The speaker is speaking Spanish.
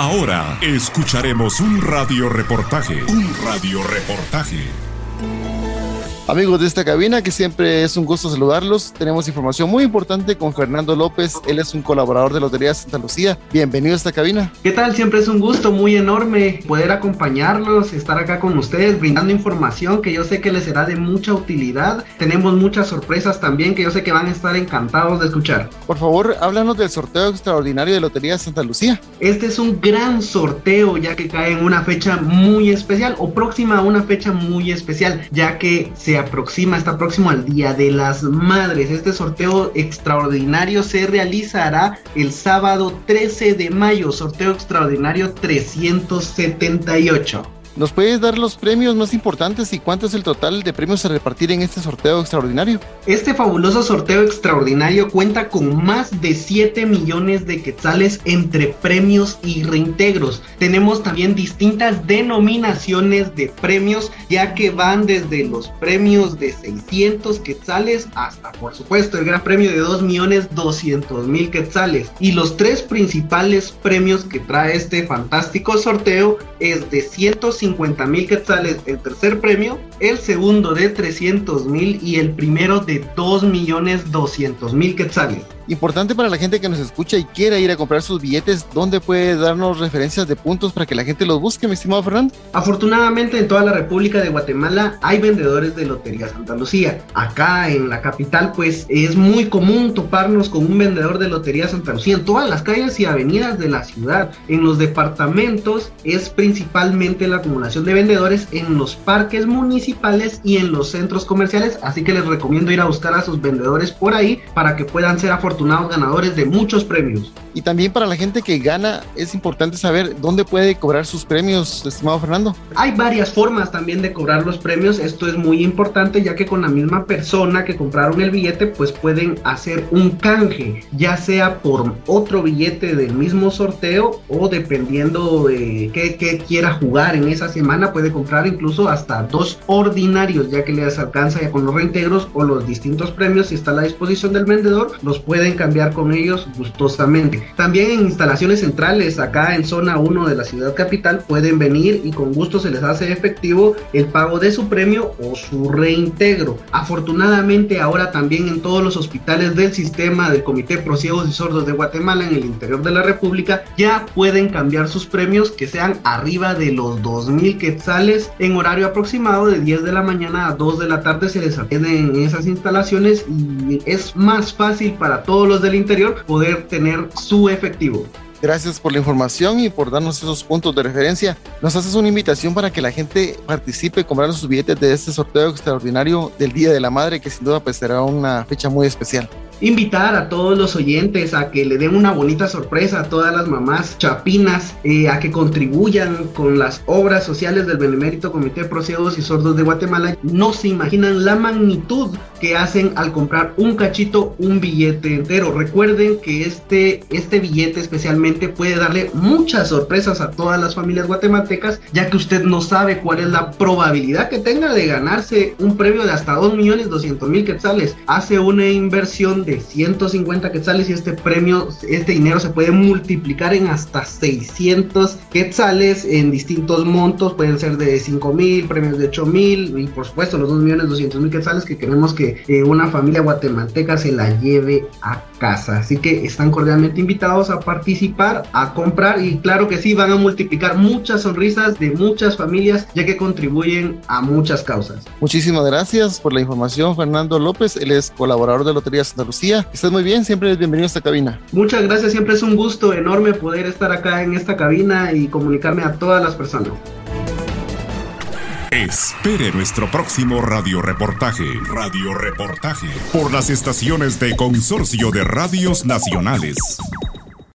Ahora escucharemos un radio reportaje. Un radio reportaje. Amigos de esta cabina, que siempre es un gusto saludarlos. Tenemos información muy importante con Fernando López. Él es un colaborador de Lotería Santa Lucía. Bienvenido a esta cabina. ¿Qué tal? Siempre es un gusto muy enorme poder acompañarlos, estar acá con ustedes, brindando información que yo sé que les será de mucha utilidad. Tenemos muchas sorpresas también que yo sé que van a estar encantados de escuchar. Por favor, háblanos del sorteo extraordinario de Lotería Santa Lucía. Este es un gran sorteo ya que cae en una fecha muy especial o próxima a una fecha muy especial, ya que se aproxima, está próximo al Día de las Madres. Este sorteo extraordinario se realizará el sábado 13 de mayo, sorteo extraordinario 378. ¿Nos puedes dar los premios más importantes y cuánto es el total de premios a repartir en este sorteo extraordinario? Este fabuloso sorteo extraordinario cuenta con más de 7 millones de quetzales entre premios y reintegros. Tenemos también distintas denominaciones de premios, ya que van desde los premios de 600 quetzales hasta, por supuesto, el gran premio de 2 millones 200 mil quetzales. Y los tres principales premios que trae este fantástico sorteo es de 150 50 mil quetzales el tercer premio, el segundo de 300 mil y el primero de 2 millones 200 mil quetzales. Importante para la gente que nos escucha y quiera ir a comprar sus billetes, ¿dónde puede darnos referencias de puntos para que la gente los busque, mi estimado Fernando? Afortunadamente en toda la República de Guatemala hay vendedores de Lotería Santa Lucía. Acá en la capital pues es muy común toparnos con un vendedor de Lotería Santa Lucía en todas las calles y avenidas de la ciudad. En los departamentos es principalmente la acumulación de vendedores en los parques municipales y en los centros comerciales, así que les recomiendo ir a buscar a sus vendedores por ahí para que puedan ser afortunados ganadores de muchos premios. Y también para la gente que gana es importante saber dónde puede cobrar sus premios, estimado Fernando. Hay varias formas también de cobrar los premios, esto es muy importante ya que con la misma persona que compraron el billete pues pueden hacer un canje, ya sea por otro billete del mismo sorteo o dependiendo de qué, quiera jugar en esa semana puede comprar incluso hasta dos ordinarios ya que les alcanza ya con los reintegros o los distintos premios si está a la disposición del vendedor los pueden cambiar con ellos gustosamente. También en instalaciones centrales, acá en zona 1 de la ciudad capital, pueden venir y con gusto se les hace efectivo el pago de su premio o su reintegro. Afortunadamente ahora también en todos los hospitales del sistema del Comité Pro Ciegos y Sordos de Guatemala en el interior de la República ya pueden cambiar sus premios que sean arriba de los 2.000 quetzales en horario aproximado de 10 de la mañana a 2 de la tarde se les atienden en esas instalaciones y es más fácil para todos los del interior poder tener su efectivo. Gracias por la información y por darnos esos puntos de referencia. Nos haces una invitación para que la gente participe comprando sus billetes de este sorteo extraordinario del Día de la Madre, que sin duda pues será una fecha muy especial invitar a todos los oyentes a que le den una bonita sorpresa a todas las mamás chapinas, eh, a que contribuyan con las obras sociales del Benemérito Comité Pro Ciegos y Sordos de Guatemala. No se imaginan la magnitud que hacen al comprar un cachito, un billete entero. Recuerden que este, este billete especialmente puede darle muchas sorpresas a todas las familias guatemaltecas, ya que usted no sabe cuál es la probabilidad que tenga de ganarse un premio de hasta 2 millones 200 mil quetzales. Hace una inversión de 150 quetzales y este premio, este dinero se puede multiplicar en hasta 600 quetzales en distintos montos, pueden ser de 5 mil, premios de 8 mil y por supuesto los 2 millones 200 mil quetzales que queremos que eh, una familia guatemalteca se la lleve a casa. Así que están cordialmente invitados a participar, a comprar y claro que sí, van a multiplicar muchas sonrisas de muchas familias ya que contribuyen a muchas causas. Muchísimas gracias por la información, Fernando López. Él es colaborador de Lotería Santa Lucía. Estás muy bien, siempre es bienvenido a esta cabina. Muchas gracias, siempre es un gusto enorme poder estar acá en esta cabina y comunicarme a todas las personas. Espere nuestro próximo radio reportaje. Radio reportaje. Por las estaciones de Consorcio de Radios Nacionales.